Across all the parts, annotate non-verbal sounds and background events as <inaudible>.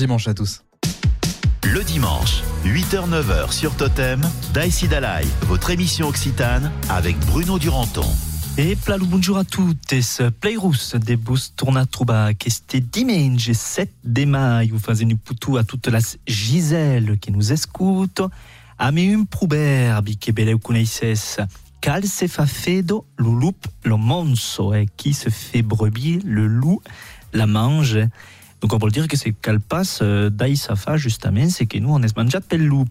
Dimanche à tous. Le dimanche, 8h-9h sur Totem, Daïsi Dalai, votre émission occitane avec Bruno Duranton. Et plalo bonjour à toutes, Playrous de bus torna a trobar este dimanche 7 de maio fazendo putu a toutes las Giselle qui nous écoute. A me un proverbe que beleu coneixes. Cal se fa fedo, lo loup lo monso, et qui se fait brebis, le loup la mange. Donc on peut dire que c'est passe euh, d'Aïsafa justement, c'est que nous on est mangiat pel loup.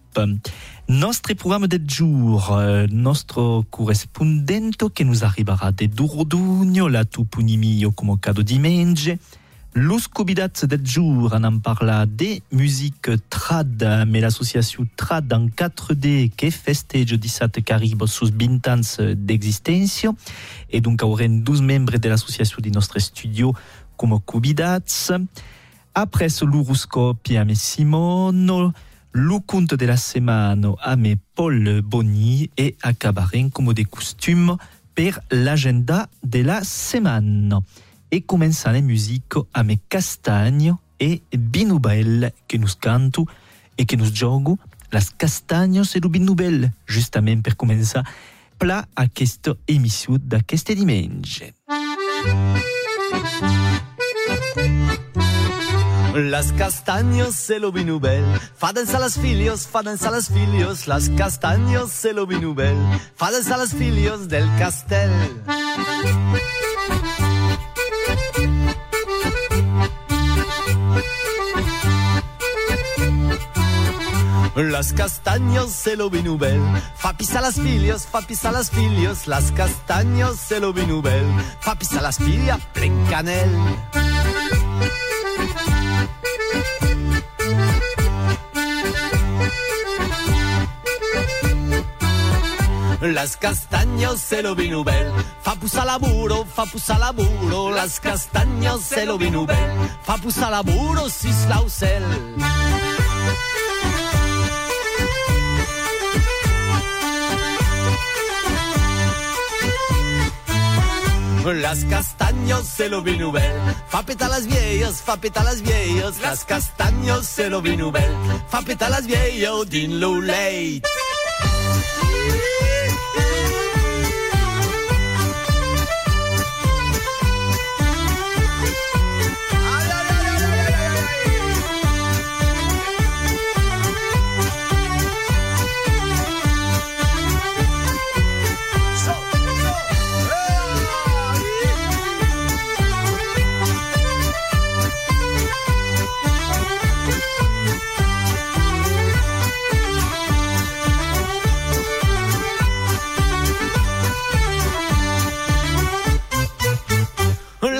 Notre programme de jour, euh, notre correspondente qui nous arrivera de Durdugno, la Tupunimio come cadeau dimanche. Los cubidats de jour, on en parla de musique trad, mais l'association trad en 4D qui festeja 17 caribes sous 20 ans d'existence. Et donc, aurem 12 membres de l'association de notre studio comme cubidats. Après ce l'horoscope a me Simono, le conte de la semaine a me Paul Bonny et acabarem comme des costumes per l'agenda de la semaine. Et commençant la musique a me Castagno et Binoubel que nous canto et que nous jogo las castagnos et le Binoubel, justement per commencer pla a cette émission d'aqueste dimanche. Las castaños se lo vinubel, faden a las filios, faden a las filios, las castaños se lo vinubel, faden a las filios del castel. Las castaños se lo vinubel, fa pisa las filios, fa pisa las filios, las castaños se lo vinubel, fa pisa las filia plen <laughs> Las castaños se lo vinubel, fa pusa laburo, fa pusa laburo, las castaños se lo vinubel, fa pusa laburo, sis lausel. Las castaños se lo vinubel, fa peta las vieillas, fa peta las vieillas, las castaños se lo vinubel, fa peta las vieillas, din lo late.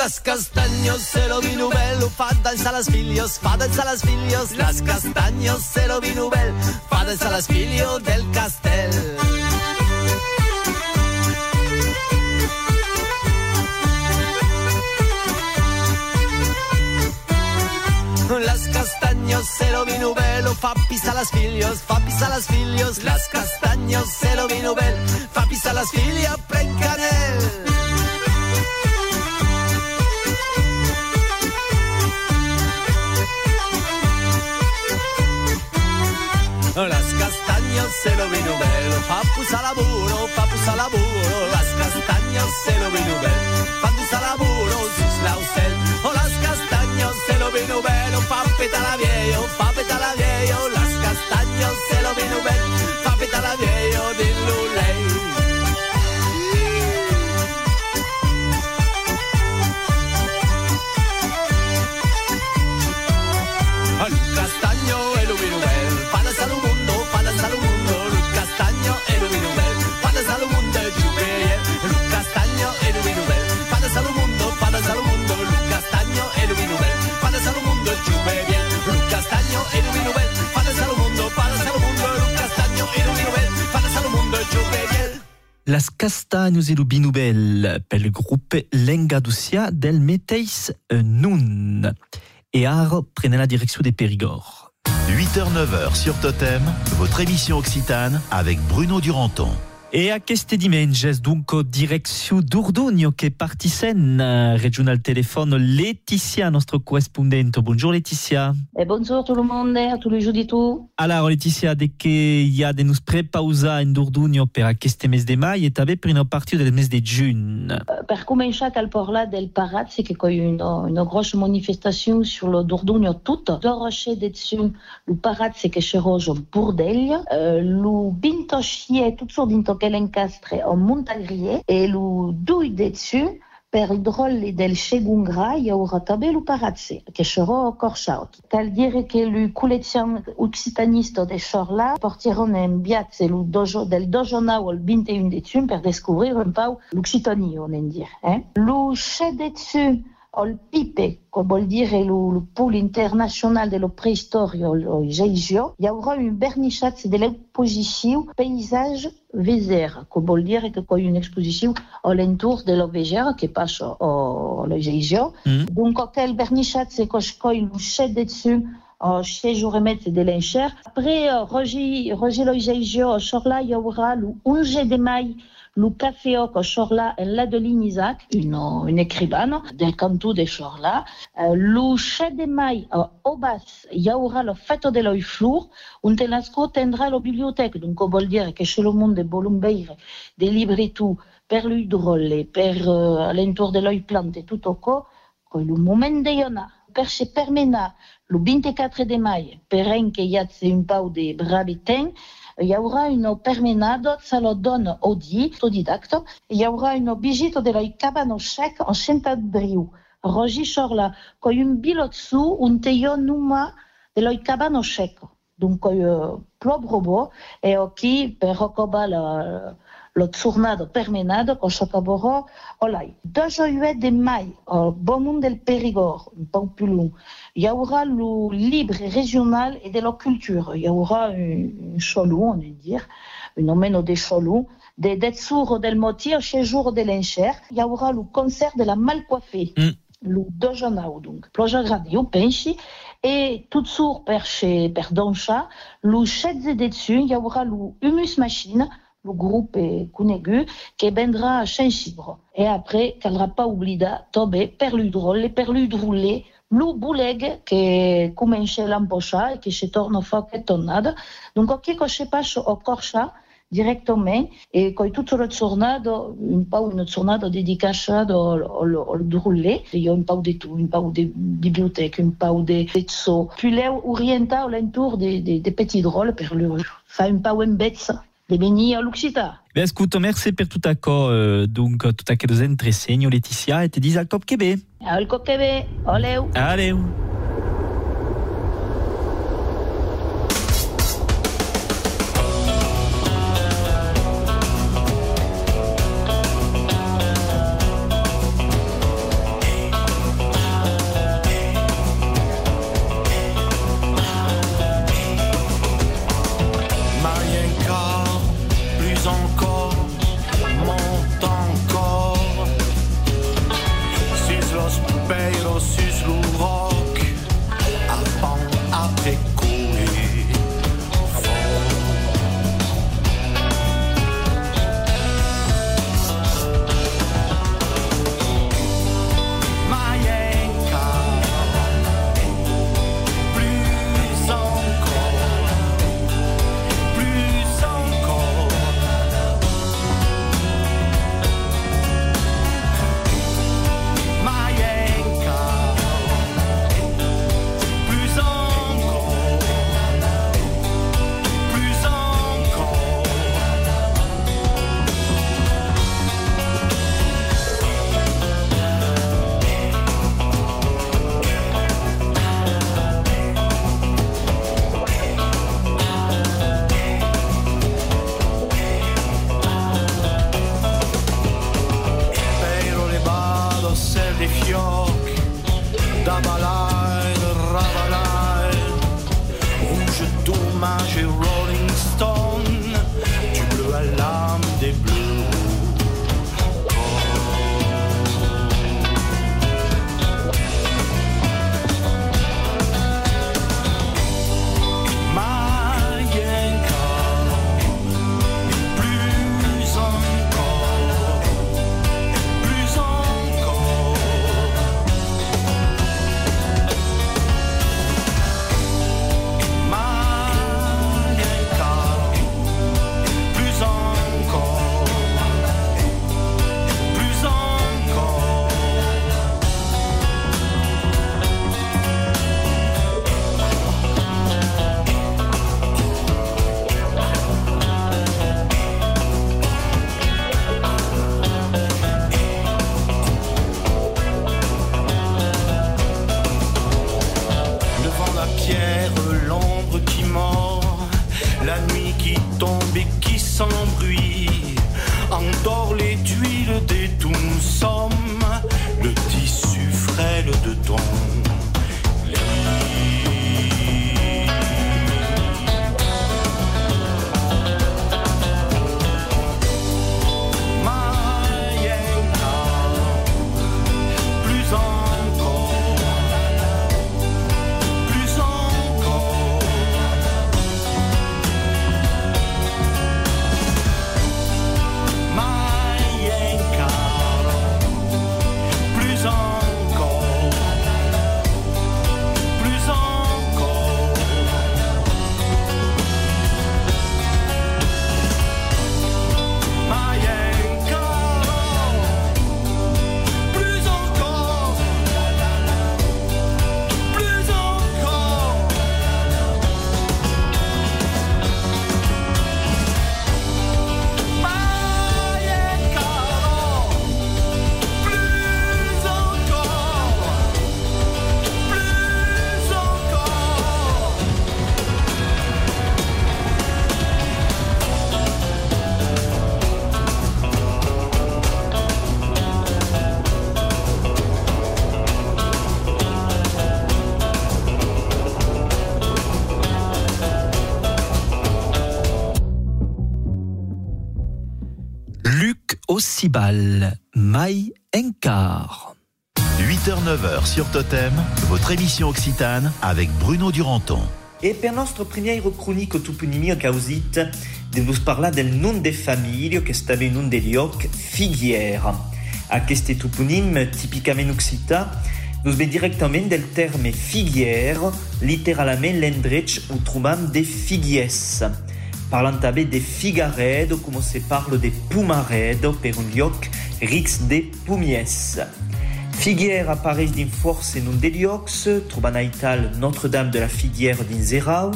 Las castaños se lo vinubel, fa danza las filios, fa danza las filios, las castaños se lo vinubel, fa danza las filios del castel. Las castaños se lo vinubel, fa pisa las filios, fa pisa las filios, las castaños se lo vinubel, fa pisa las filios, pren Las castaños se lo vinubel, papus a laburo, papus a laburo, las castaños se lo vinubel, papus a laburo, sus lausel, o las castaños se lo vinubel, papeta la viejo, papeta la viejo, las castaños se lo vinubel, papeta la viejo, din Las Castagnos et le Binoubel, pel groupe Lengaducia del Meteis Nun. Et ara prenez la direction des Périgord. 8h-9h sur Totem, votre émission occitane avec Bruno Duranton. E a queste dimenges, dunque, direction d'Urdugno che partisen uh, regional telefono Laetitia, nostro corrispondente. Bonjour Laetitia. Et bonjour tout le monde, à tous les jours du tout. Alors Laetitia, de che de nos prepausa in Urdugno per a queste mes de mai e també per una partita del mes de giugn. Euh, Per del parat, c'est c'è grosse manifestation sur le Dordogne tout. Doroche dessus, le parat, c'est c'è rojo euh, sur dinto l'encastre en montagrier, et le douille dessus, per il drôle del Chegungra, il aura també le paratse, che c'era corchaut. Cal dire che le collezione occitaniste de Chorla portiron en biatze lu dojo, del dojo now il 21 dessus per descobrir un pau l'Occitanie, on en dire. Eh? Dessus al pipe, come vuol dire lo, lo pool international preistorio, lo Geigio, il y aura une vernissage de l'exposition paysage Vézère, come vuol dire che c'è un'esposizione all'intorno dello Vézère che passa allo Geigio. Mm. Donc, quel vernissage c'est que je le chef dessus en chez Jouremet de l'Encher. Après, euh, Roger, au Chorla, il y aura le 11 de mai, le café au Chorla, et la de Isaac, une, une écrivaine del Chorla. Euh, le 7 de mai, euh, au Bas, il y aura le fête de l'œil flour, où Telasco tendra la bibliothèque. Donc, on veut dire que chez le monde de Bolumbeire, des livres et tout, per l'hydrole, per euh, l'entour de l'œil plante, tout au co, le moment de Yona, per se permena, le 24 de mai, per un que un pau de braviten, il y aura une permenade, ça le donne Audi, autodidacte, il y aura une visite de la cabane chèque en Chentabriou. Rogi Chorla, con un bilot su, un teio numa de la cabane chèque. Donc, euh, plob robot, et qui, per recoba la, lo tornado permenado con Chocaboro, olai. Deux juillet de mai, au bon monde del Périgord, un peu plus long, il y aura le libre régional et de la culture. Il y aura un, cholou, on va dire, un hommage des cholous, des Detsur del Motier, chez jour de l'Encher. Il y aura le concert de la Malcoiffée. Mm. Le 2 janao, donc. Ploja Radio, pensi. Et tout sur per chez per Doncha, le 7 dessus, il y aura le Humus Machine, le groupe Kunegu, qui vendra à Saint-Chibre. Et après, caldra pas oublier Tobé, Perludrol, les Perludroulés, le Bouleg, qui commence l'empocha et qui se tourne fa que tonnade. Donc, ok, que je passe au Corcha, directement, e coi tutto il tornado, un po' una tornado dedicato al, al, al drulé, io un po' di tu, un po' di biblioteche, un po' di pezzo. Puis là, orienta l'entour des, des, des petits drôles per le fa un po' un bezza de venir à l'Occità. Ben, ascolto, merci per tutto acco, uh, dunque, tutto che nos entresegno, Laetitia, e te dis al cop che be. Al coquebe, oleu. Allez. Luc Ossibal, Mai Enkar. 8h-9h sur Totem, votre émission Occitane avec Bruno Duranton. E per nostro primiero cronico tupunimio causit de vos parlar del nom de família que estava en un de lloc figuiera. Aquest toponim tipicament occità nos ve directament del terme figuière, literalment l'endretx où trobam de figuies. Parlant també de figaredo, com se parla de pumaredo per un lloc rics de pumies. Figuière apareix dins força en un de llocs, trobant a Ital Notre-Dame de la Figuière dins Erau.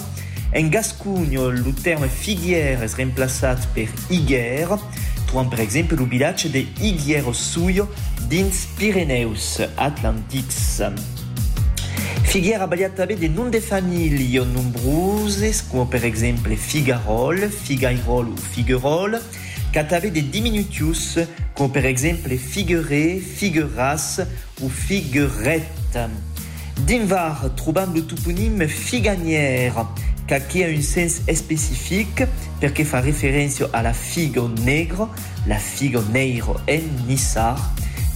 En Gascugno, el terme figuière és reemplaçat per higuère, trobant per exemple el vilatge de Higuero Suyo dins Pirineus Atlantits. Figuière a baliat també de noms de família nombroses, com per exemple Figarol, Figairol ou Figuerol, qu'a també de diminutius, com per exemple Figueré, Figueras ou Figuerette. Dinvar trobam le toponym Figanière, qui a un sens específic perquè fa referència a la figo negre, la figo neiro en Nissar,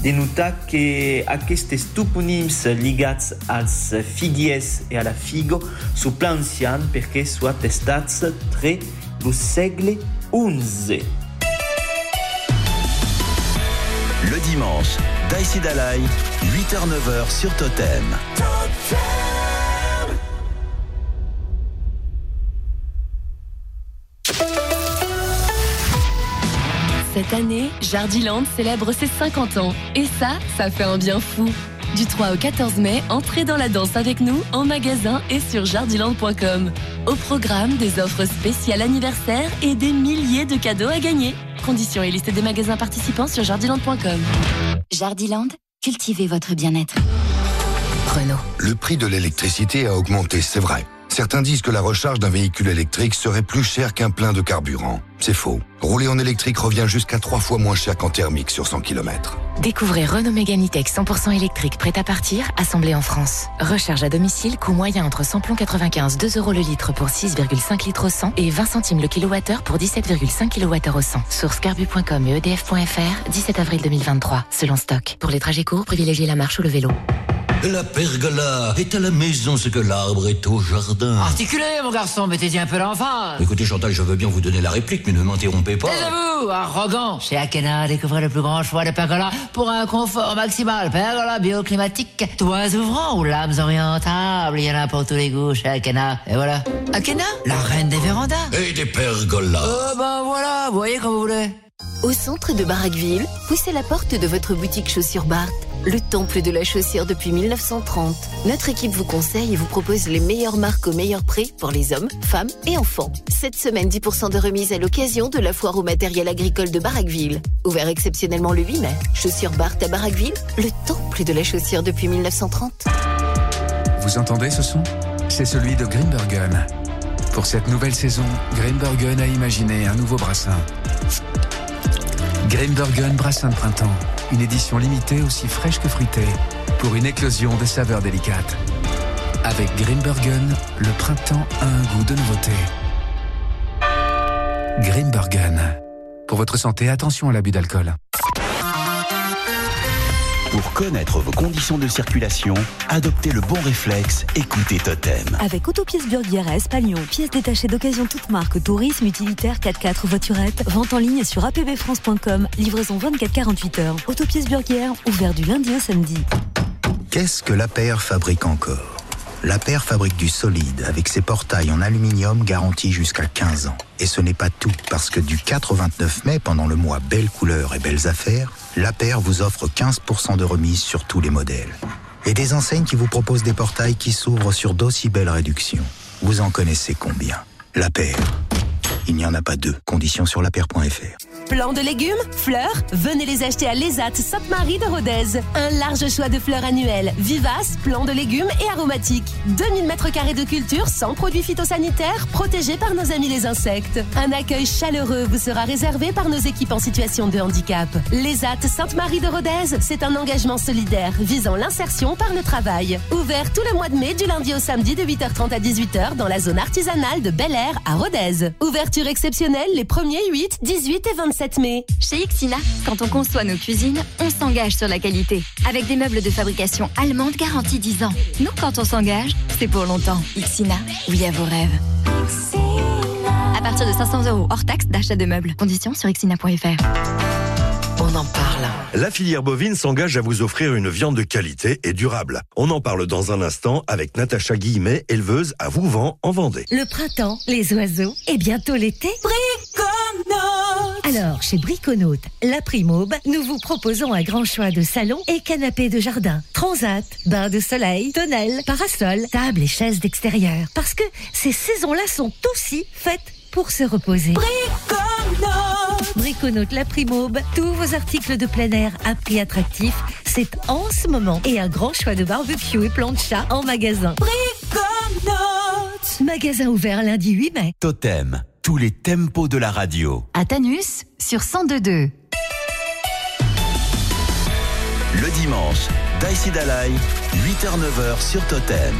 de notar que aquests topònims lligats als figuiers i a la figo són plan ancians perquè són atestats tre del segle XI. Le dimanche, Daïsi Dalai, 8h-9h sur Totem. Cette année, Jardiland célèbre ses 50 ans. Et ça, ça fait un bien fou. Du 3 au 14 mai, entrez dans la danse avec nous en magasin et sur jardiland.com. Au programme, des offres spéciales anniversaire et des milliers de cadeaux à gagner. Conditions et liste des magasins participants sur jardiland.com. Jardiland, cultivez votre bien-être. Renault. Le prix de l'électricité a augmenté, c'est vrai. Certains disent que la recharge d'un véhicule électrique serait plus cher qu'un plein de carburant. C'est faux. Rouler en électrique revient jusqu'à trois fois moins cher qu'en thermique sur 100 km. Découvrez Renault Mégane E-Tech 100% électrique prêt à partir, assemblé en France. Recharge à domicile, coût moyen entre samplon 95, 2 euros le litre pour 6,5 litres au 100 et 20 centimes le kilowattheure pour 17,5 kWh au 100. Source carbu.com et edf.fr, 17 avril 2023, selon stock. Pour les trajets courts, privilégiez la marche ou le vélo. La pergola est à la maison ce que l'arbre est au jardin. Articulez, mon garçon, mettez-y un peu l'enfant. Écoutez Chantal, je veux bien vous donner la réplique, mais ne m'interrompez pas. Taisez-vous, arrogant. Chez Akena, découvrez le plus grand choix de pergola pour un confort maximal. Pergola bioclimatique, toits ouvrants ou lames orientables. Il y en a pour tous les goûts chez Akena. Et voilà. Akena, la reine des vérandas. Et des pergolas. Euh, ben voilà, vous voyez comme vous voulez. Au centre de Barraqueville, poussez la porte de votre boutique Chaussures Bart, le temple de la chaussure depuis 1930. Notre équipe vous conseille et vous propose les meilleures marques au meilleur prix pour les hommes, femmes et enfants. Cette semaine, 10% de remise à l'occasion de la foire au matériel agricole de Barraqueville. Ouvert exceptionnellement le 8 mai. Chaussures Bart à Barraqueville, le temple de la chaussure depuis 1930. Vous entendez ce son? C'est celui de Grimbergen. Pour cette nouvelle saison, Grimbergen a imaginé un nouveau brassin. Grimbergen Brassin de printemps, une édition limitée aussi fraîche que fruitée, pour une éclosion de saveurs délicates. Avec Grimbergen, le printemps a un goût de nouveauté. Grimbergen. Pour votre santé, attention à l'abus d'alcool. Pour connaître vos conditions de circulation, adoptez le bon réflexe, écoutez Totem. Avec Autopièces Burguière à Espalion, pièces détachées d'occasion toute marque, tourisme, utilitaire, 4x4, voiturette, vente en ligne sur apbfrance.com, livraison 24-48 heures. Autopièces Burguière, ouvert du lundi au samedi. Qu'est-ce que la paire fabrique encore? La paire fabrique du solide avec ses portails en aluminium garantis jusqu'à 15 ans. Et ce n'est pas tout, parce que du 4 au 29 mai, pendant le mois Belles couleurs et belles affaires, la paire vous offre 15% de remise sur tous les modèles. Et des enseignes qui vous proposent des portails qui s'ouvrent sur d'aussi belles réductions. Vous en connaissez combien? La paire. Il n'y en a pas deux. Conditions sur lapaire.fr. Plants de légumes, fleurs, venez les acheter à l'ESAT Sainte-Marie de Rodez. Un large choix de fleurs annuelles, vivaces, plants de légumes et aromatiques. 2000 mètres carrés de culture sans produits phytosanitaires, protégés par nos amis les insectes. Un accueil chaleureux vous sera réservé par nos équipes en situation de handicap. L'ESAT Sainte-Marie de Rodez, c'est un engagement solidaire visant l'insertion par le travail. Ouvert tout le mois de mai du lundi au samedi de 8h30 à 18h dans la zone artisanale de Bel Air à Rodez. Ouverture exceptionnelle les 1er 8, 18 et 27 mai. Chez Ixina, quand on conçoit nos cuisines, on s'engage sur la qualité. Avec des meubles de fabrication allemande garantie 10 ans. Nous, quand on s'engage, c'est pour longtemps. Ixina, oui à vos rêves. À partir de 500 euros hors taxe d'achat de meubles. Conditions sur ixina.fr. On en parle. La filière bovine s'engage à vous offrir une viande de qualité et durable. On en parle dans un instant avec Natacha Guillemet, éleveuse à Vouvant en Vendée. Le printemps, les oiseaux et bientôt l'été. Briconote Alors, chez Briconote, la Primaube, nous vous proposons un grand choix de salons et canapés de jardin, transat, bains de soleil, tonnelles, parasols, tables et chaises d'extérieur. Parce que ces saisons-là sont aussi faites pour se reposer. Briconote Briconote la Primaube, tous vos articles de plein air à prix attractif, c'est en ce moment. Et un grand choix de barbecue et plans de chat en magasin. Briconote Magasin ouvert lundi 8 mai. Totem, tous les tempos de la radio. À Tanus, sur 102.2. Le dimanche, Daïsi Dalai, 8h-9h sur Totem.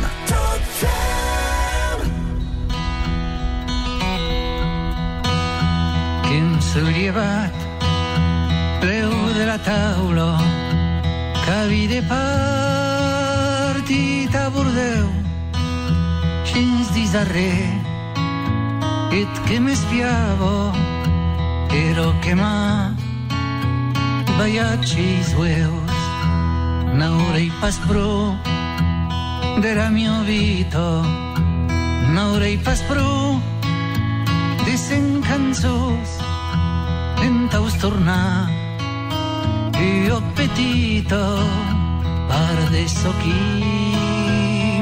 de la taula que havia de partit a Bordeu fins dins ed che mi spiavo ero che ma baiacis huevos naure i paspro dera mio vito naure i paspro dicen canzos en taus torna e ho petito par de soqui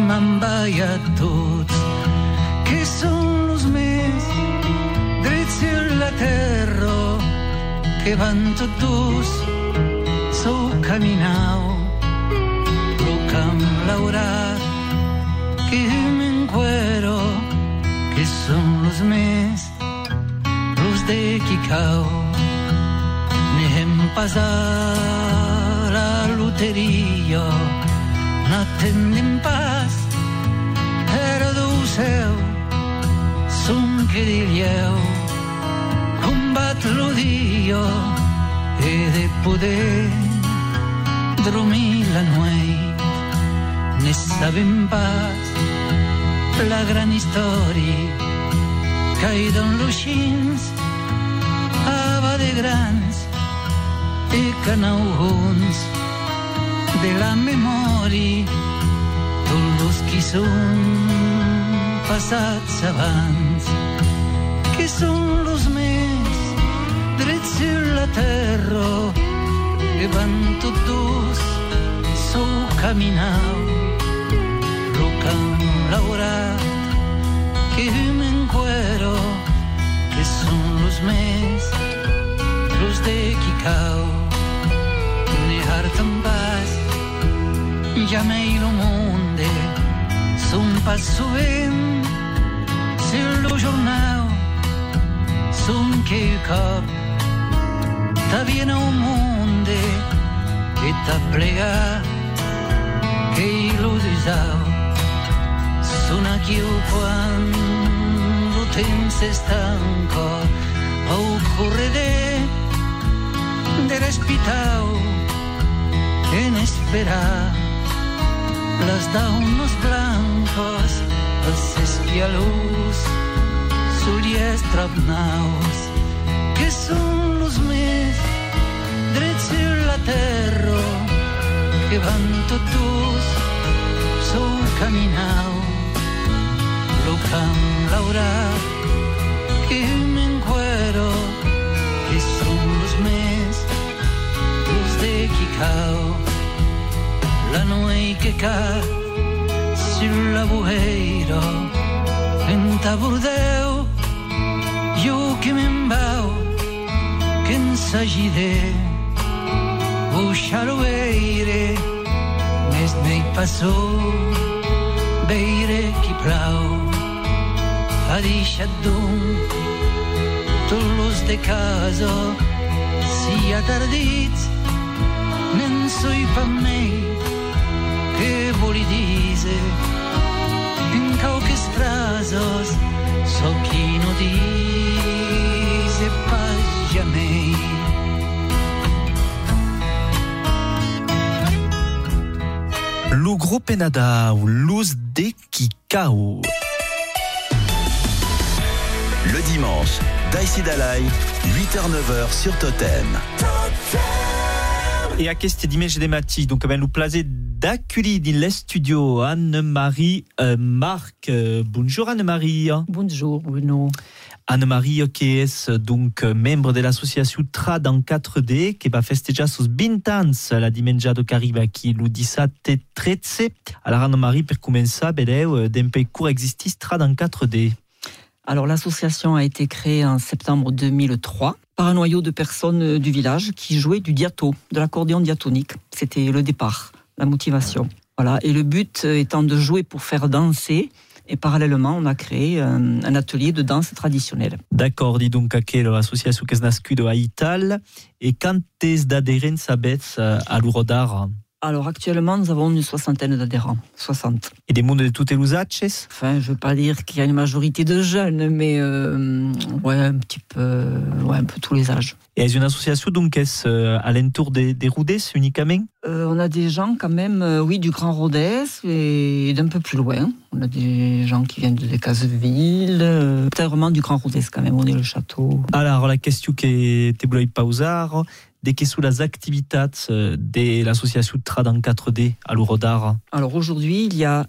man que so sur la terra que van tot dus sou caminau. Lo camp laurat que m'encuero que són los més los de Kikau Nehem pasar la loteria n'atendem pas era seu som que dirieu dia e de poder dormir la nuit ne sabem pas la gran història caïda en luixins ava de grans de la memòria tots els qui són passats abans que són drets sur la terra que van tots dos sou caminau lo camp laurat que m'encuero que són los més los de Kikau ne hartan paz llamei lo monde Son passo vent sur lo jornal son que cop t'avviene un mondo e t'aplega che lo desau sono io quando temps è stanco a correre de respitau en esperar las da unos blancos els espialus sugli estrapnaus que són los més drets sur la terra que van totus sou caminau lo camp laurat que m'encuero que són los més los de Quicao. La nuei que ca sur la bueiro en taburdeu jo que me'n vau que ensagiré Buixar-ho veire més nei passó veire qui plau ha deixat d'un los de casa. Si ha tardits nen soy pa mei que voli dire in cauques frasos so chi no dice jamais Le groupe Enada ou Luz de Kikao. Le dimanche, Daïsi Dalai, 8h-9h sur Totem. Et à queste dimanche de mati, donc ben nous placer d'accueillir dans les studios Anne-Marie euh, Marc. Euh, bonjour Anne-Marie. Bonjour Bruno. Anne-Marie qui donc membre de l'association Trad en 4D qui va festejar sus 20 ans la dimensia do Caribe qui lu dissabte 13. Alors Anne-Marie per començar vedeu d'un peu court existis Trad en 4D. Alors l'association a été créée en septembre 2003 par un noyau de personnes du village qui jouaient du diato, de l'accordéon diatonique. C'était le départ, la motivation. Voilà. Et le but étant de jouer pour faire danser. Et parallèlement, on a créé un, un atelier de danse traditionnelle. D'accord, dis donc que l'association qui est nascuda a Ital et quand est d'adhérents sabets à l'Urodar Alors actuellement, nous avons une soixantaine d'adhérents, 60. Et des mondes de toutes les lousaches Enfin, je veux pas dire qu'il y a une majorité de jeunes, mais euh, ouais, un petit peu, ouais, un peu tous les âges. Et est une association donc est euh, à l'entour des, des uniquement? Euh, on a des gens quand même, euh, oui, du Grand Rodez et d'un peu plus loin. On a des gens qui viennent de Decazeville, euh, peut-être vraiment du Grand Rodez quand même, on est le château. Alors la question qui te voulais pausar, dès que sous les activités euh, de l'association Trad en 4D à l'Urodar Alors aujourd'hui, il y a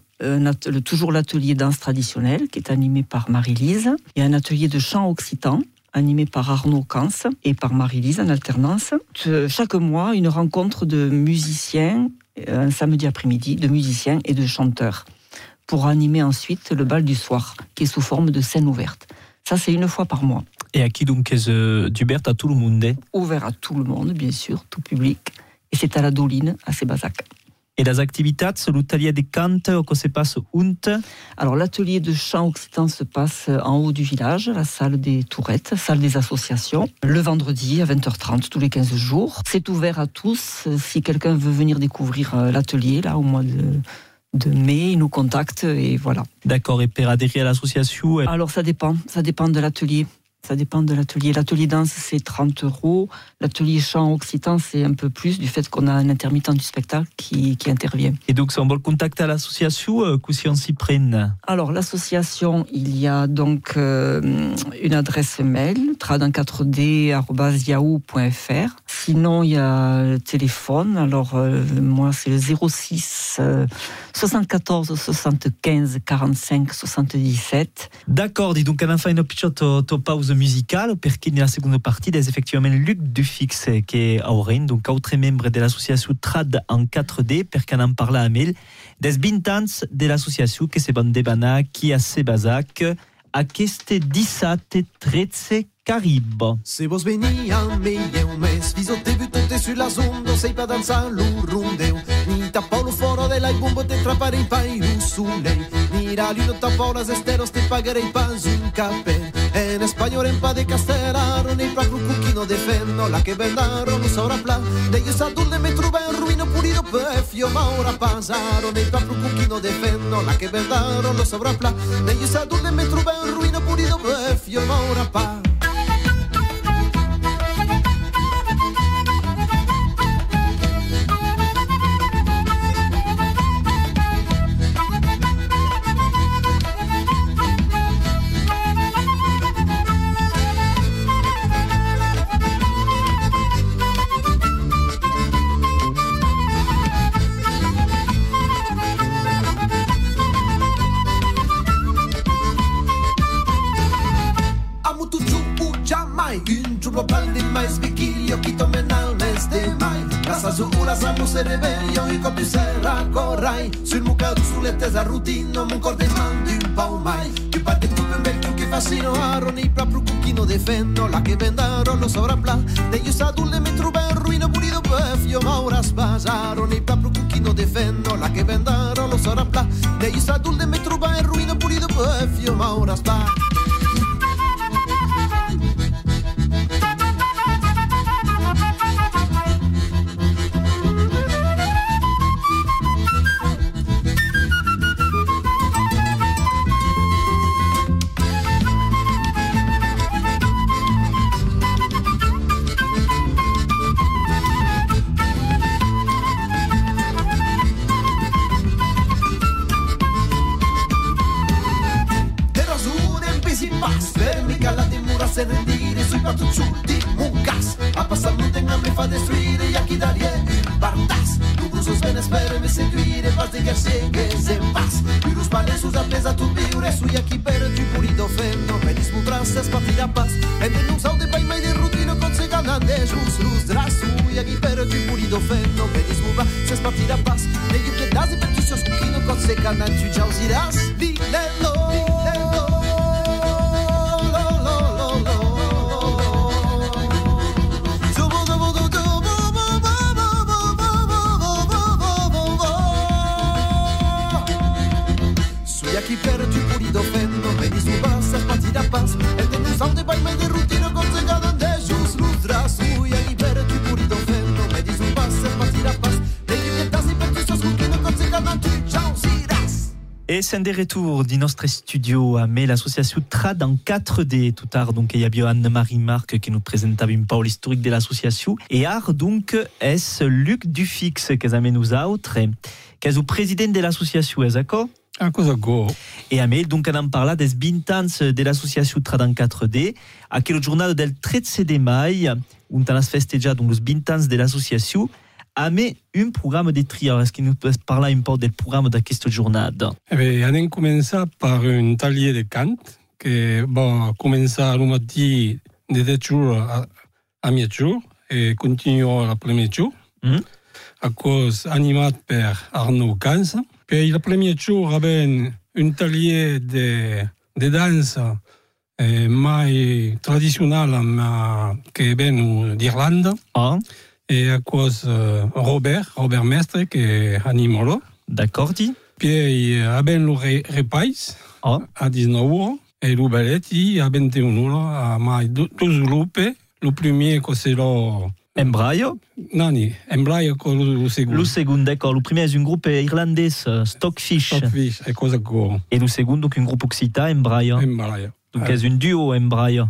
toujours l'atelier danse traditionnelle qui est animé par Marie-Lise. Il y a un atelier de chant occitan animé par Arnaud Cans et par Marie-Lise en alternance. Chaque mois, une rencontre de musiciens, euh, un samedi après-midi, de musiciens et de chanteurs pour animer ensuite le bal du soir qui est sous forme de scène ouverte. Ça, c'est une fois par mois. Et à qui donc est euh, d'Hubert à tout le monde? Ouvert à tout le monde, bien sûr, tout public. Et c'est à la Doline, à Sébazac. Et les activités, l'atelier des cantes, que se passe unt? Alors l'atelier de chant occitan se passe en haut du village, la salle des Tourettes, salle des associations, le vendredi à 20h30 tous les 15 jours. C'est ouvert à tous. Euh, Si quelqu'un veut venir découvrir euh, l'atelier là au mois de, de mai, il nous contacte et voilà. D'accord, et pour adhérer à l'association euh, Alors ça dépend, ça dépend de l'atelier. Ça dépend de l'atelier. L'atelier danse, c'est 30 euros. L'atelier chant occitan, c'est un peu plus du fait qu'on a un intermittent du spectacle qui, qui intervient. Et donc, si on veut le contacter à l'association, euh, que si on s'y prenne Alors, l'association, il y a donc euh, une adresse mail, tradin4d.yahoo.fr. Sinon, il y a le téléphone. Alors, euh, moi, c'est le 06 euh, 74 75 45 77. D'accord, dis donc, à la fin, une petite pause musicale, parce qu'il y a la seconde partie, des effectivement Luc Dufix, qui est à Oren, donc autre membre de l'association Trad en 4D, parce qu'on en parle à Mel, des bintans de l'association qui se bande bana, qui a Sebazac, a queste 17 13 Carib. Se vos meglio un mes, vi ho te buttate sulla sonda, sei pa danzare l'urrundeu. Ni tapau foro de la bombo te trapare i pai su lei. Ni rali no tapau las esteros te pagarei panzu in cape. En español en de castellaro Nei pra cucchino de fenno La che vendaro non saprà plan. Degli sadulde me truva in ruino pulito Pefio ma ora pasaro Nei pra cucchino de fenno La che vendaro non saprà plan. Degli sadulde me truva in ruino pulito Pefio ma ora pasaro paldi mai spicchiglio Chi tome nal mes de mai La sa su ura sa mu se rebelio I copi sera corrai Sul mucado sulle tesa rutino Mun corde mandi un pau mai. Che parte tu ben vecchio che fascino Aro nei proprio cucchino de fenno La che vendaro lo saprà plan Degli sadulle me truba in ruino pulito Pefio ma ora spasaro Nei proprio cucchino de fenno La che vendaro lo saprà plan Degli sadulle me truba in ruino pulito Pefio ma ora un des retours de notre studio à mais l'association Trad en 4D tout tard donc il y a bien Anne-Marie Marc qui nous présentava un peu l'historique de l'association. Et art donc est Luc Dufix qui amène nous autres qui est le président de l'association est d'accord? Ah, cosa go. Et a me donc on en parla des 20 ans de l'association Trad en 4D à quel journal del 13 de mai on a festeja donc les 20 ans de l'association a me un programme de triar est-ce qu'il nous peut parler un peu del programme d'aquesta jornada Eh bé, anem començar per un taller de cant que va començar al matí de 10 jours a, a mig jour i continua el primer jour. Mm. A cos animat per Arnaud Cans. Per el primer jour havent un taller de, de dansa eh, mai tradicional amb, eh, que ven d'Irlanda. Ah. A cos eh, Robert, Robert Mestre, que anima-lo. D'accord, ti. Puis havent lo re, repais ah. a 19 euros e lo ballet i a 21 euros a mai do- dos lupe. Lo primer que c'est lo... Embraio Nani, Embraio con lo secondo. Le second, d'accord. Le premier est un groupe irlandais, euh, Stockfish. Stockfish, e cosa go? Et le second, donc un groupe occitan, Embraio. Embraio. Donc c'est un duo, Embraio.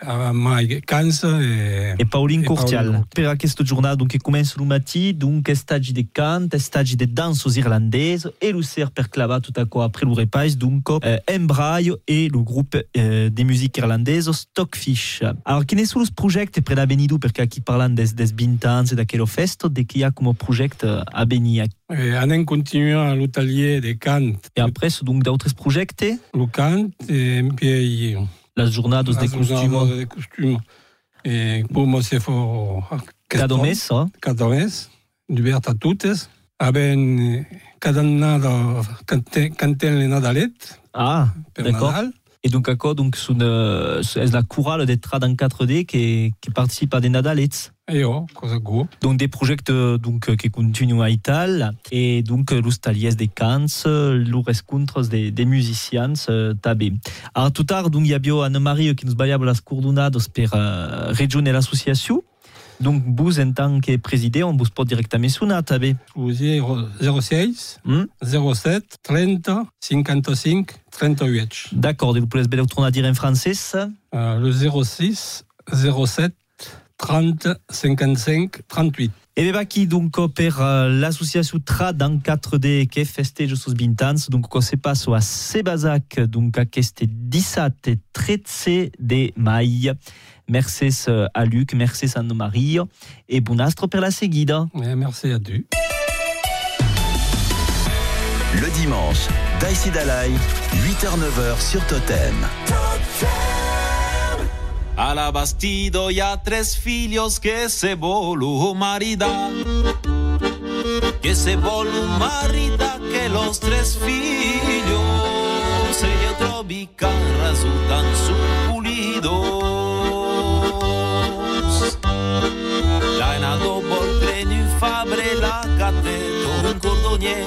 A mai cansa e... E Pauline e Courtial. Pauline Per aquesta donc, che comença le matí, donc stage de cant, stage de danses irlandaises, et le ser per clavar tout à quoi après le repas, donc euh, Embraio et le groupe euh, de musique irlandaise Stockfish. Alors, quin sont les projets per la Benidou, perché qui parlant des, des 20 ans et d'aquel festo, de qui y a comme projet a Beni. E anem continuar lo taller de cant. Et après, donc d'autres projets Lo cant e puis... Las jornadas de costume. de costume. E come se fo... Cada mes, eh? Cada mes, divert a totes. Haben cada nada cantem le Nadalet. Ah, d'accord. Et donc, encore, donc, c'est c'est la chorale des trad en 4D qui, qui participe à des Nadalets. Et oh, cosa go. Donc des projets euh, donc, euh, qui continuent à Ital et donc euh, l'Ustalies des cants, l'Urescontres des, des musiciens euh, tabé. Alors tout tard, donc il y a bio Anne-Marie qui nous baillable las coordonades per euh, région et l'association. Donc vous en tant que président, on vous porte directement sur la tabé. Au 06 Hmm? 07 30 55 38. D'accord, et vous pouvez bien retourner à dire en français. Euh, le 06 07 30 55 38. Et bien, qui donc per euh, l'association Trad en 4D qui sus bintans, donc on se passe à Sebazac, donc à este 17 et 13 de mai. Merci euh, à Luc, merci à Anne-Marie et bon astro per la seguida. merci à tu. Le dimanche, Daïsi Dalai, 8h-9h sur Totem. A la Bastido y a tres filhos que se volu maridar. Que se volu maridar que los tres filhos se tropican resultan pulidos. La enado voltrenu fabre la catete un cordonnier,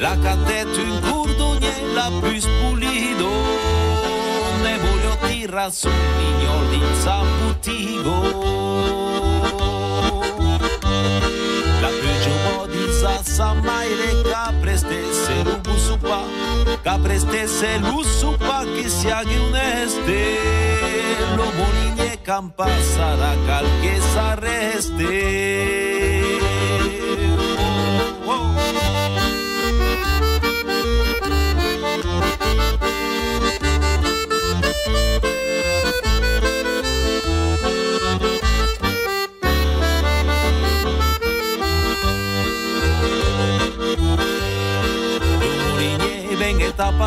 la catete un cordonnier la plus pulido. razón, niño l'insamputigo. La peggio modizza sa mai le capreste se lubusupa, capreste se lusupa che si aghi un este, lo moline campasa da calche s'arreste. Oh, oh, oh.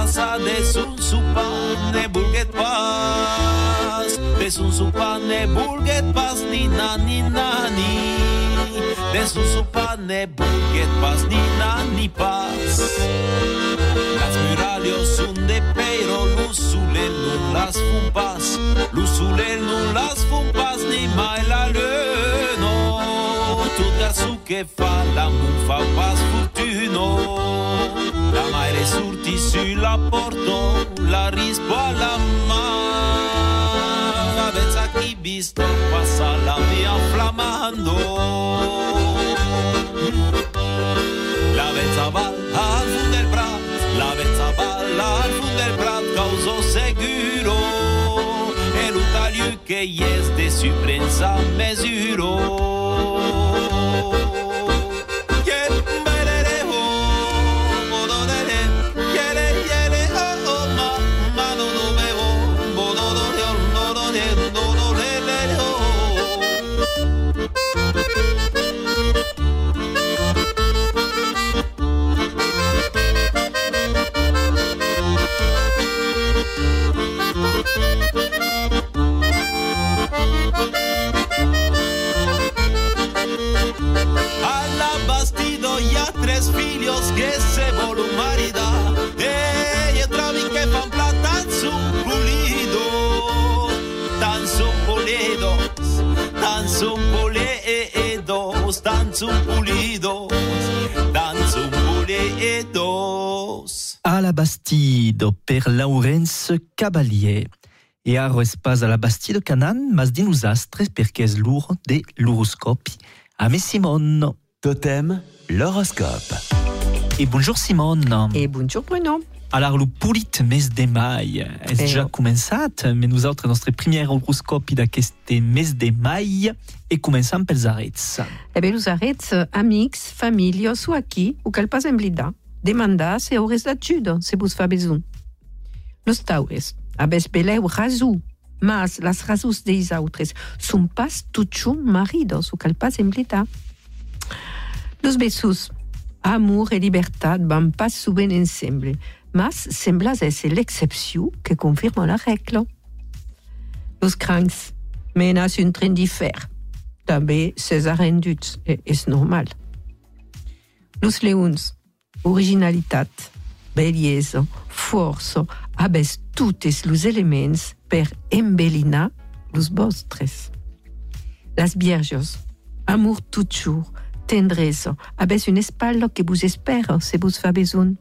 Vengueta passa desun supa ne bulget pas desun supa ne bulget pas ni na ni na ni. Desun supa ne bulget pas ni na ni pas. Las muralios son de pero lusule nu las fumpas lusule nu las fumpas ni mai la leno tout garçon che fa la muffa pas fortuno la madre surti sulla porto, la rispo alla mano. La vezza chi visto passa la mia flamando. La vezza va al fund del prat, la vezza va al fund del prat, causo seguro. E l'utaglio che yes de suprensa mesuro. Pulidos pulidos À la Bastide per Laurence Cavalier. E aro espas a la Bastide Canan, mas din us astres perché es lur de l'horoscopi. A me Simone. Totem, l'horoscope. Et bonjour Simone. Et bonjour Bruno. Alors, le pulit mes de mai és Eh, ja oh. començat, mais nosaltres, el nostre primer horoscopi d'aquest mes de mai, e començam pels arrets. Eh bé, los arrets, eh, amics, famílios o aquí, o cal pas emblidar. Demandar se haurez d'ajuda, se vos fa besoin. Los taures, abes beleu rasu, mas las rasus deis autres son pas tutxu maridos, o cal pas emblidar. Los besus, amour e libertat van pas souvent ensemble, mas semblas ésser l'excepció que confirma la regla. Los crancs, menas un tren d'hiver, també ses renduts, e és normal. Los leons, originalitat, bellesa, força, abes totes los elements per embellinar los vostres. Las vierges, amour toujours, tendresa, abes une espalda que vos espera se vos fa besoin.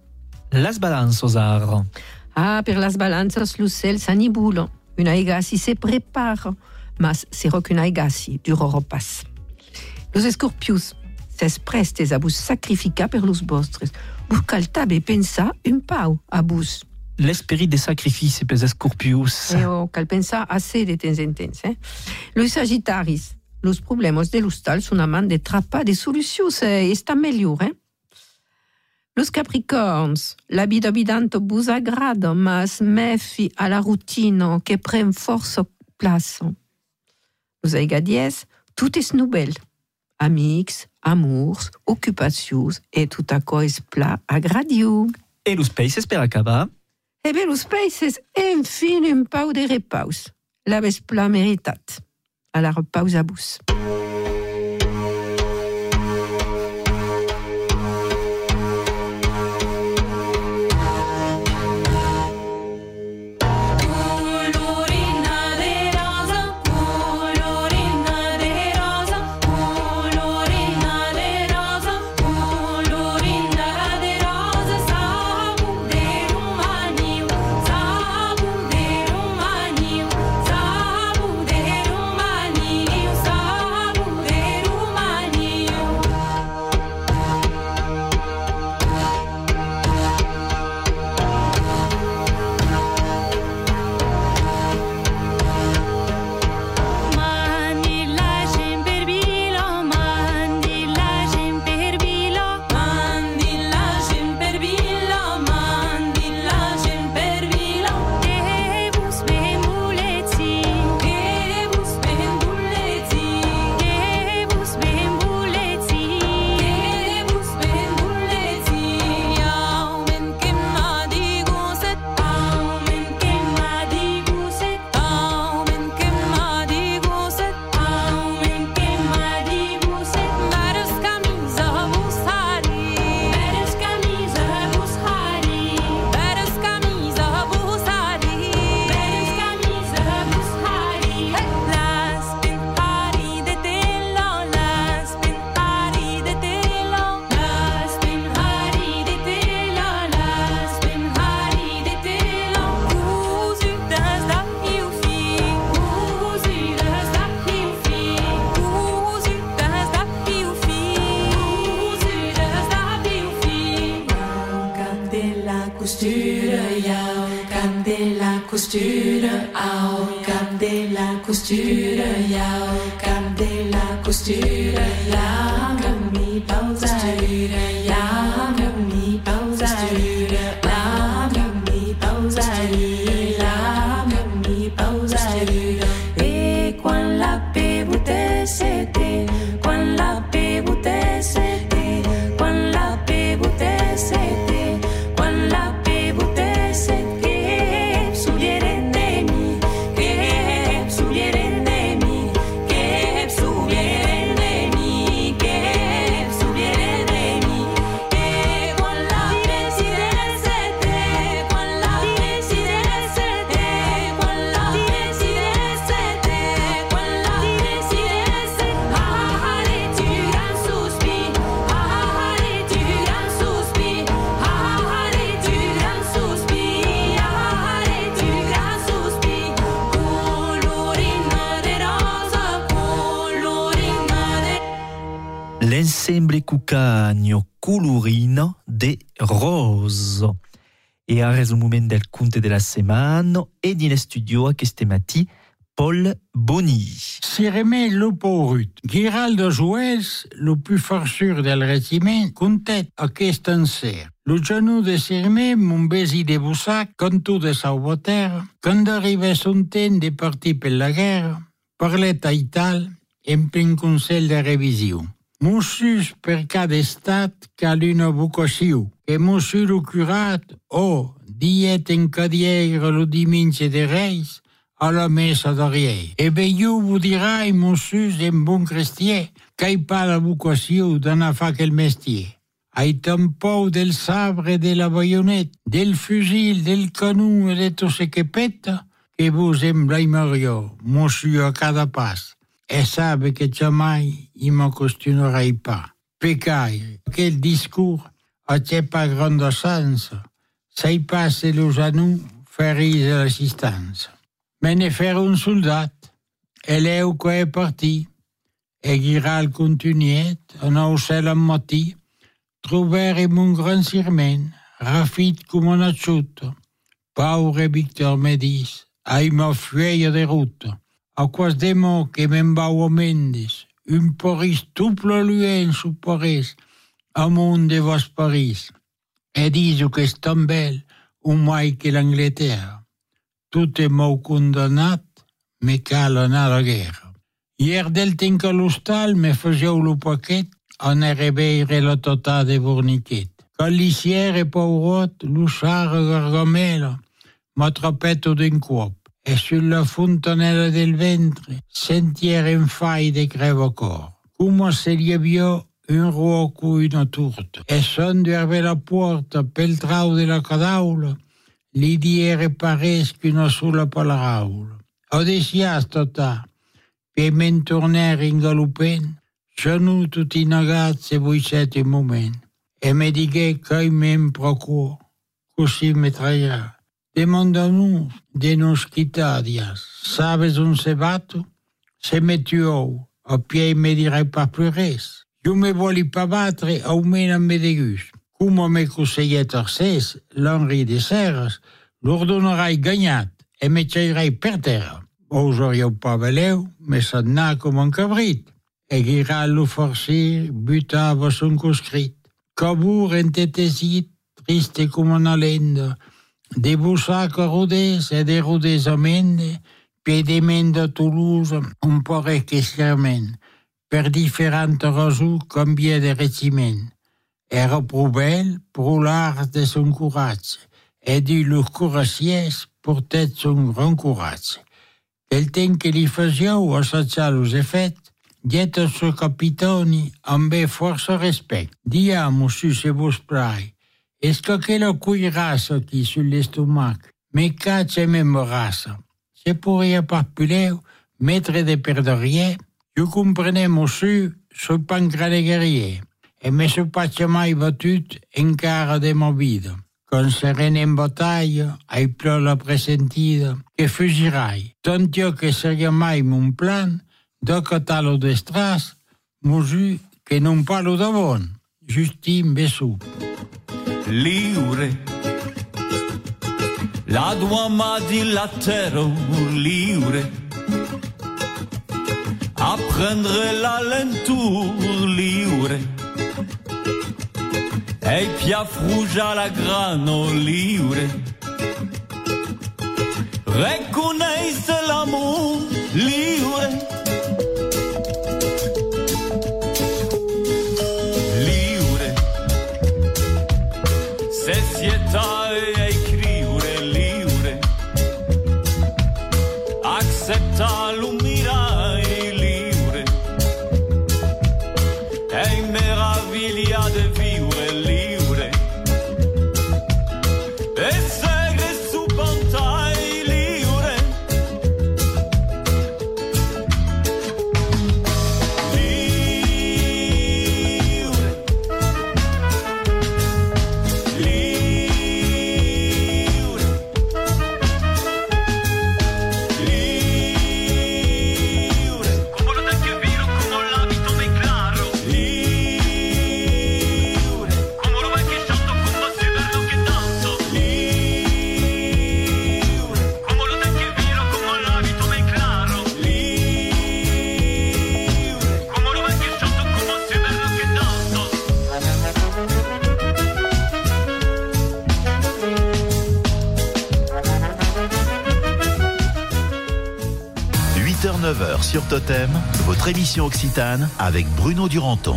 Las balanzas ar. Ah, per las balanzas lo cel s'anibula. Una egasi se prepara, mas sero qu'una egasi durora pas. Los escorpius ses prestes a vos sacrificar per los vostres. Vos cal tabe pensa un pau a vos. L'esprit des sacrifices pes escorpius. E o cal pensa assez de temps en temps. Eh? Los sagittaris, los problemas de l'hostal son amant de trapa de solucions e esta mellor. Eh? Los capricorns, la vida abitanto vos agrada, mas mefi a la routine que pren força place. Los aigadies, tout es nouvelle. Amics, amours, occupacions e tout aquò es pla agradiu. Et los peixes per acabar? E bé, los peixes, enfin un pau de repaus. L'aves pla meritat. A la repaus a vos. E el moment del conte de la setmana e in studio aquest matí Paul Boni. Siremé lo porut. Giraldo Juez, lo plus forçur del regiment, contet aquest encer. Lo genou de Siremé, mon besi de Boussac, canto de Sauboter, quand arrivait son temps de partir per la guerra, parlet a Ital, en plein consell de revisió. Monsus per cas d'estat cal una vocació, que e monsieur lo curat, o, oh, diet en cadièr lo diminche de reis, a la mesa d'arriei. E veiu vous dirà e monsus en bon crestier, qu'ai pas la vocació d'en afa quel mestier. Ai tampou del sabre de la baïonnette, del fusil, del canon e de tout ce que pète, que vous emblaimerio, monsieur a cada passe. Et sabe que jamais il me questionnerai pas. Pecaille, quel discours a-t-il pas grand sens? Sei passe le genou, feris l'assistance. Mais ne faire un soldat, est au quoi est parti. Et Giral continuait, en haussait la moitié, trouver mon grand sirmen, rafit comme un achuto. Pauvre Victor me ai ma feuille de route. a quas demo que m'en vau o mendes, un poris tuplo luen su poris, amunt de vos paris, e dizo que est tan bel un mai que l'Angleterra. Tout est mou condamnat, me cal anar a guerra. Hier del tinc a l'hostal, me fageu lo paquet, on er ebeire la tota de Bourniquet. Calissier e paurot, l'uxar a Gargamela, m'atrapeto d'un cuop. Et sur la fontanella del ventre, sentier en faille de crève au corps. Come se li havia un roc ou une tourte. Et son derve la porta pel trau de la cadaula, li diere paresc una sola palaraula. Odessias tota, pe men torner in galopent, genou tout inagat se vuitset un moment. E me digué que m'en procur, così me traia. Demanda-nous de nos quitadias. Sabes un se bato? Se me tuou, a pied me dirai pas plus. Jo me voli pas batre, aumena me degus. Como me conseillet Arcès, l'Henri de Serres, l'ordonerai gagnat e me txairai per. Vos aurieu pas veleu, me s'adna com un cabrit. E Giral lo forcir, butava son conscrit. Cabour entetesit, triste com una lenda, de Boussac Rodez e de Rodez a Mende, pedement de Toulouse, un pare que serment, per diferentes raisons canvié de regiment. Era proubel pour l'art de son courage, et du le couragiès portait son grand courage. El temps que li fasieu assatjar los efets, diet al seu capitoni amb força respecte. Dia, monsieur, se vos prai, est-ce que quella cuirasse qui sur l'estomac, me caccia me morassa. Se pourria pas plus maître de perdrier, je comprenais, monsieur, ce grand guerrier, et me se pas mai batut encara de ma vida. Quand sereine en bataille, ai plor la presentida, que fugirai, tant que seria mai mon plan, do catalo d'estras, mosu que non parlo de bon, Justin Bessou. Liure. La duama di latero liure. A prendre la lentour liure. E piaf rouge à la grano liure. Reconnaisse l'amour liure. Sur Totem, votre émission Occitane avec Bruno Duranton.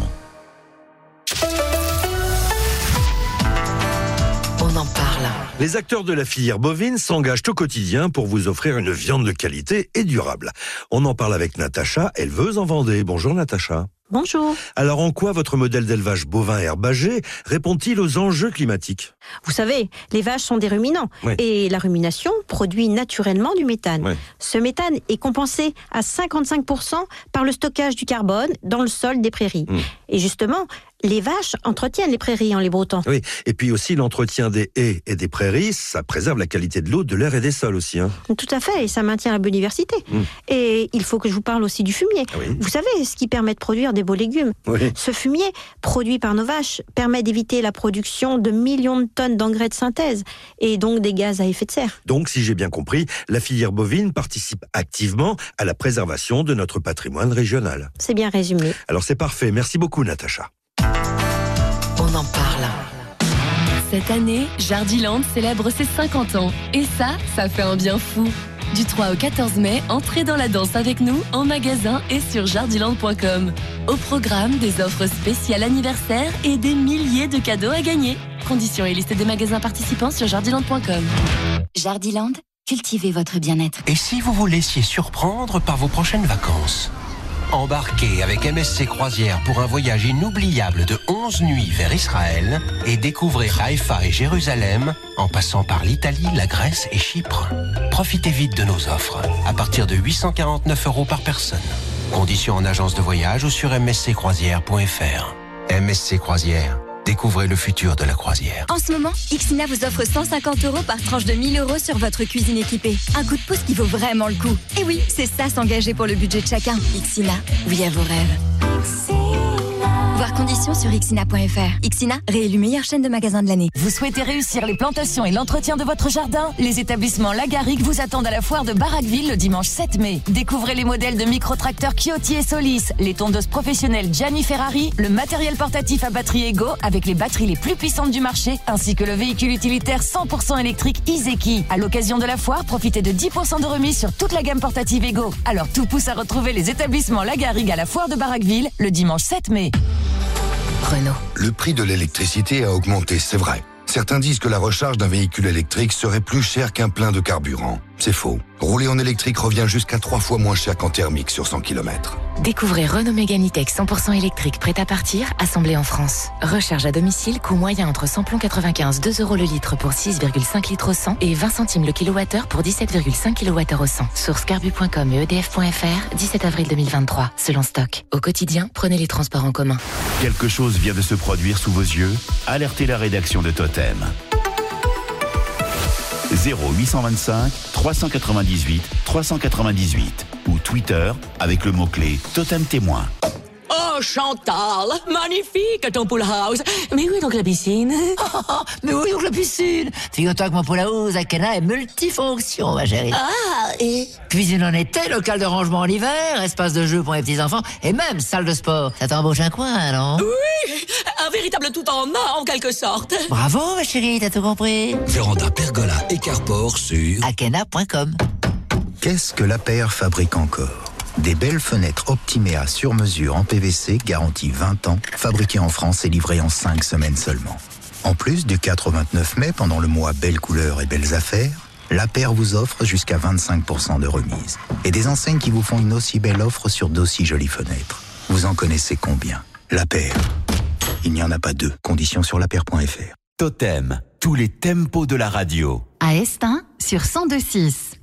On en parle. Les acteurs de la filière bovine s'engagent au quotidien pour vous offrir une viande de qualité et durable. On en parle avec Natacha, éleveuse en Vendée. Bonjour Natacha. Bonjour. Alors en quoi votre modèle d'élevage bovin herbagé répond-il aux enjeux climatiques? Vous savez, les vaches sont des ruminants Oui. et la rumination produit naturellement du méthane. Oui. Ce méthane est compensé à 55% par le stockage du carbone dans le sol des prairies. Hmm. Et justement, les vaches entretiennent les prairies en les broutant. Oui, et puis aussi l'entretien des haies et des prairies, ça préserve la qualité de l'eau, de l'air et des sols aussi. hein. Tout à fait, et ça maintient la biodiversité. Mm. Et il faut que je vous parle aussi du fumier. Ah oui. Vous savez, ce qui permet de produire des beaux légumes? Oui. Ce fumier, produit par nos vaches, permet d'éviter la production de millions de tonnes d'engrais de synthèse, et donc des gaz à effet de serre. Donc, si j'ai bien compris, la filière bovine participe activement à la préservation de notre patrimoine régional. C'est bien résumé. Alors c'est parfait, merci beaucoup Natacha. On en parle. Cette année, Jardiland célèbre ses 50 ans. Et ça, ça fait un bien fou. Du 3 au 14 mai, entrez dans la danse avec nous en magasin et sur jardiland.com. Au programme, des offres spéciales anniversaires et des milliers de cadeaux à gagner. Conditions et liste des magasins participants sur jardiland.com. Jardiland, cultivez votre bien-être. Et si vous vous laissiez surprendre par vos prochaines vacances Embarquez avec MSC Croisière pour un voyage inoubliable de 11 nuits vers Israël et découvrez Haïfa et Jérusalem en passant par l'Italie, la Grèce et Chypre. Profitez vite de nos offres à partir de 849 euros par personne. Conditions en agence de voyage ou sur msccroisière.fr. MSC Croisière, découvrez le futur de la croisière. En ce moment, Ixina vous offre 150 euros par tranche de 1000 euros sur votre cuisine équipée. Un coup de pouce qui vaut vraiment le coup. Et oui, c'est ça s'engager pour le budget de chacun. Ixina, oui à vos rêves. Voir conditions sur ixina.fr. Ixina, réélu meilleure chaîne de magasins de l'année. Vous souhaitez réussir les plantations et l'entretien de votre jardin? Les établissements Lagaric vous attendent à la foire de Barraqueville le dimanche 7 mai. Découvrez les modèles de micro-tracteurs Chioti et Solis, les tondeuses professionnelles Gianni Ferrari, le matériel portatif à batterie Ego avec les batteries les plus puissantes du marché, ainsi que le véhicule utilitaire 100% électrique Izeki. À l'occasion de la foire, profitez de 10% de remise sur toute la gamme portative Ego. Alors tout pousse à retrouver les établissements Lagaric à la foire de Barraqueville le dimanche 7 mai. Le prix de l'électricité a augmenté, c'est vrai. Certains disent que la recharge d'un véhicule électrique serait plus cher qu'un plein de carburant. C'est faux. Rouler en électrique revient jusqu'à trois fois moins cher qu'en thermique sur 100 km. Découvrez Renault Mégane E-Tech 100% électrique prêt à partir, assemblé en France. Recharge à domicile, coût moyen entre samplon 95, 2 euros le litre pour 6,5 litres au 100 et 20 centimes le kilowattheure pour 17,5 kWh au 100. Source carbu.com et edf.fr, 17 avril 2023, selon stock. Au quotidien, prenez les transports en commun. Quelque chose vient de se produire sous vos yeux? Alertez la rédaction de Totem. 0825 398 398 ou Twitter avec le mot-clé Totem Témoin. Oh, Chantal, magnifique ton pool house. Mais où est donc la piscine? <laughs> Mais oui, donc la piscine? Figure-toi que mon pool house à Cana est multifonction, ma chérie. Ah, et? Cuisine en été, local de rangement en hiver, espace de jeu pour les petits-enfants et même salle de sport. Ça t'embauche un coin, non Oui, un véritable tout en un, en quelque sorte. Bravo, ma chérie, t'as tout compris. Véranda, pergola et carport sur Akena.com. Qu'est-ce que l'APR fabrique encore? Des belles fenêtres Optiméa sur mesure en PVC, garantie 20 ans, fabriquées en France et livrées en 5 semaines seulement. En plus, du 4 au 29 mai, pendant le mois Belles couleurs et belles affaires, l'APR vous offre jusqu'à 25% de remise. Et des enseignes qui vous font une aussi belle offre sur d'aussi jolies fenêtres. Vous en connaissez combien? L'APR. Il n'y en a pas deux. Conditions sur lapr.fr. Totem, tous les tempos de la radio. À Estin, sur 102.6.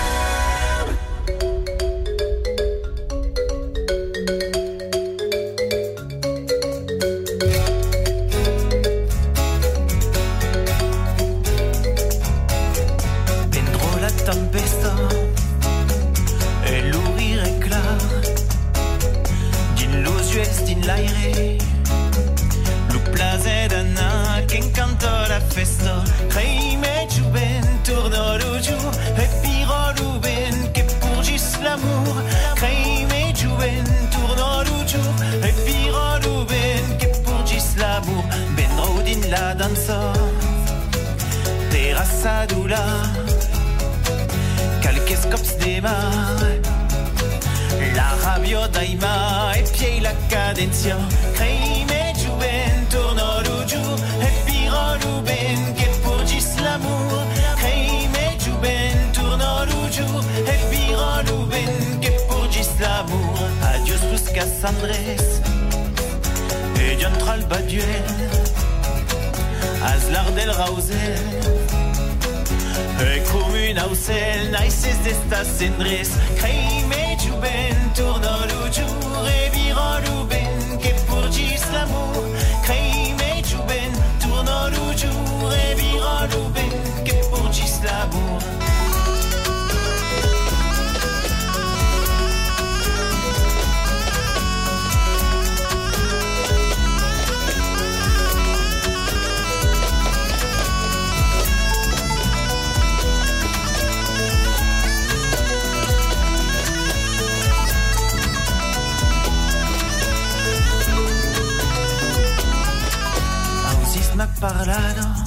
là. Kalkeskop démarre La rabio daima et pied la cadencia Creime juven tourno ruju Et piro ruben get pour gis l'amour. Creime juven tourno ruju Et piro ruben get pour gis l'amour. Adios buscas Andrés Et diantral baduen Azlar del Rausel me ben Tournant l'oujou Revirant ben Ke pour gis l'amour Krei me ben Tournant l'oujou Revirant ben Ke pour gis l'amour Ausis m'ha parlano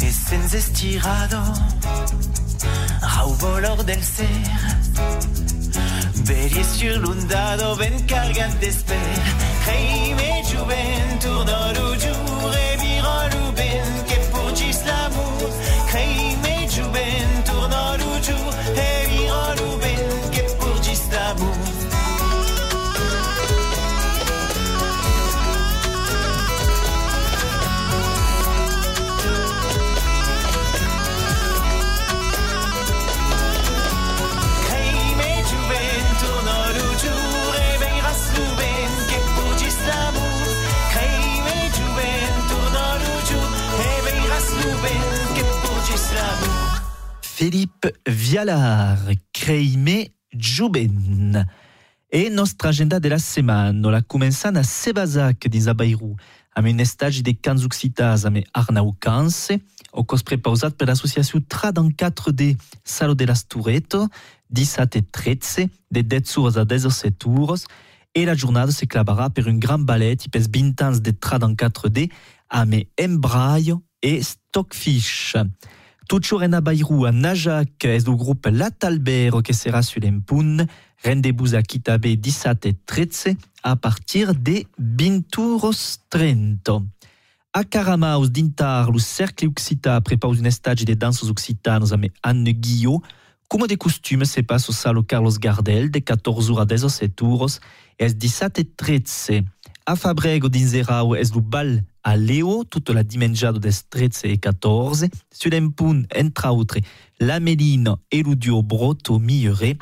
e senza stirado au volor del ser. Veglier sur l'ondado ben cargat d'esper crei me juvent tour Philippe Vialar, Creime Juben. E nostra agenda della setmana la començant a Sebazac dins a Bairou, amb un estagi de cants occitats amb Arnaucanse, o cos prepausat per l'associació en 4D Salo de las Tureto, 17 e 13, de 10 horas a 17 horas, e la jornada se clavarà per un gran ballet i pels 20 ans de Trad en 4D amb Embraio e Stockfish. Toujours en a Bayrou, a Najac, est du groupe La Talbero que sera sur l'Empun. Rendez-vous à Kitabe 17 et 13 à partir de 20 30. A Caramaus d'Intar, le cercle occità prépare une stage de danses occitanes avec Anne Guillot. Comme de costume, se passe au salon Carlos Gardel de 14 h à 17 h et 17 et 13. A Fabrego d'Inzerau est le bal a Leo, toute la dimenjado des 13 et 14. Sur l'empun, entre autres, la Méline et le duo Broto Miure.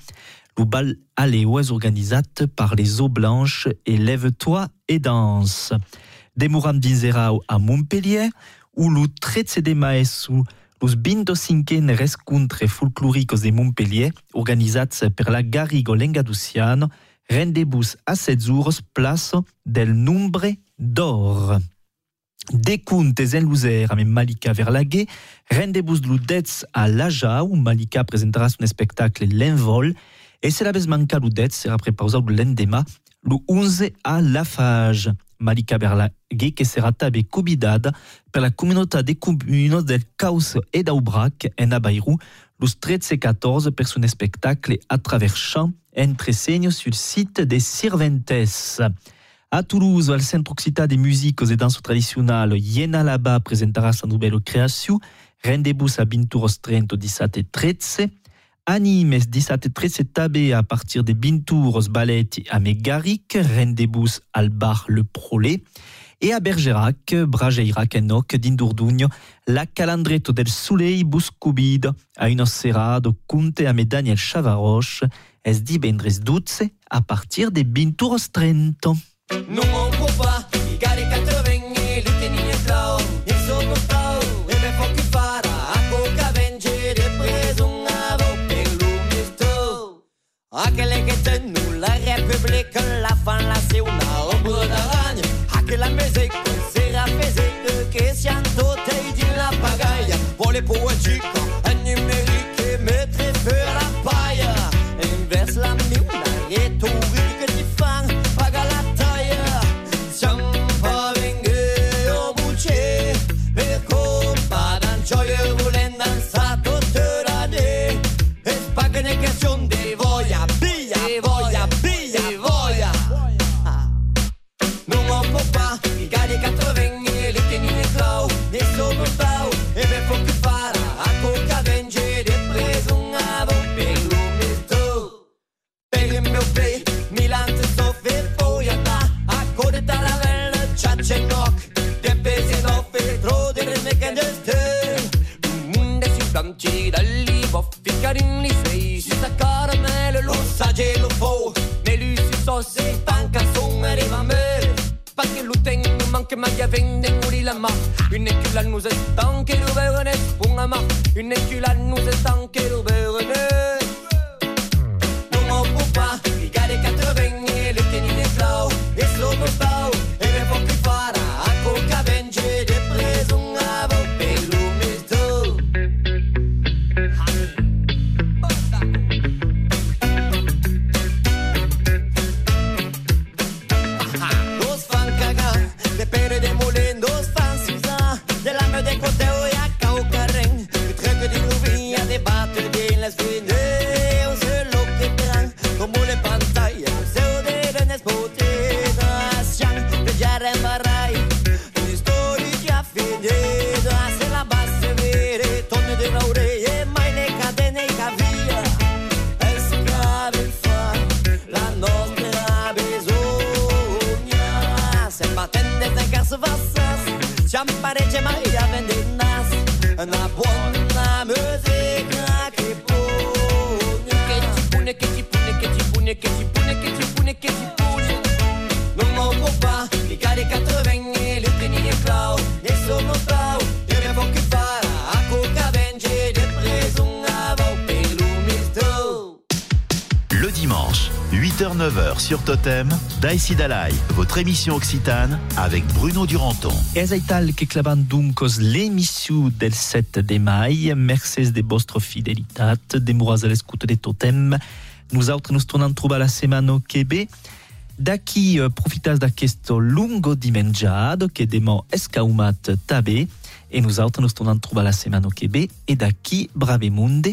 Le bal a Leo est organisé par les eaux blanches et Lève-toi et danse. Demuram d'Inzerau à Montpellier, où le 13 de maesu Los 25 rescontres folclóricos de Montpellier, organizats per la Garrigo Lengaduciano, rendez-vous à 7 jours place del Nombre d'Or. Des contes en Luzer avec Malika Verlaguet, rendez-vous de l'Udets à l'Aja, où Malika présentera son spectacle L'Envol, et c'est la vez manca l'Udets sera préparé l'endema, le 11 à Lafage. Malika Verlaguet qui sera tabé cubidada per la communauté des communes del Caos et d'Aubrac en Abairou, le 13 et 14 per son spectacle à travers champs entre segno sur le site des Sirventes. À Toulouse, le Centre Occitan des musiques et danses traditionnelles Yena Laba présentera sa nouvelle création. Rendez-vous à Binturos 30 17 et 13. Animes 17 et 13 tabé à partir de Binturos Balletti à Megaric. Rendez-vous al bar Le Prolé. Et à Bergerac, Brageirac Enoc d'Indourdugno, la Calandretto del Soleil Buscubide a une serrade conte a Daniel Chavaroche es divendres 12 a partir de Binturos 30. Non m'en faut pas, i cari 80 e li tenia clau E sono stau, e me fo che farà A coca venge de preso un avo per l'umisto Aquele che tenu la Repubblica la fan la se la musica sera pesete che siamo tutti di la pagaia Vuole poetica e margarine li feci sa caramelle lo sa gelo fo mais lui si so se panca son arriva mer parce que l'outain nous manque ma gavin de mourir la mort une écule nous est tant que nous verrons pour un Système, d'Aïsi Dalai, votre émission occitane avec Bruno Duranton. Et Ezaital que clavandum cos l'émission del 7 de mai, merces de vostra fidelitat, demoras à l'escoute des totems. Nous autres nous tournons à la semaine au Québec. Daqui euh, profitas lungo que demo escaumat tabé et nous autres nous tournons à la semaine au Québec et daqui brave monde.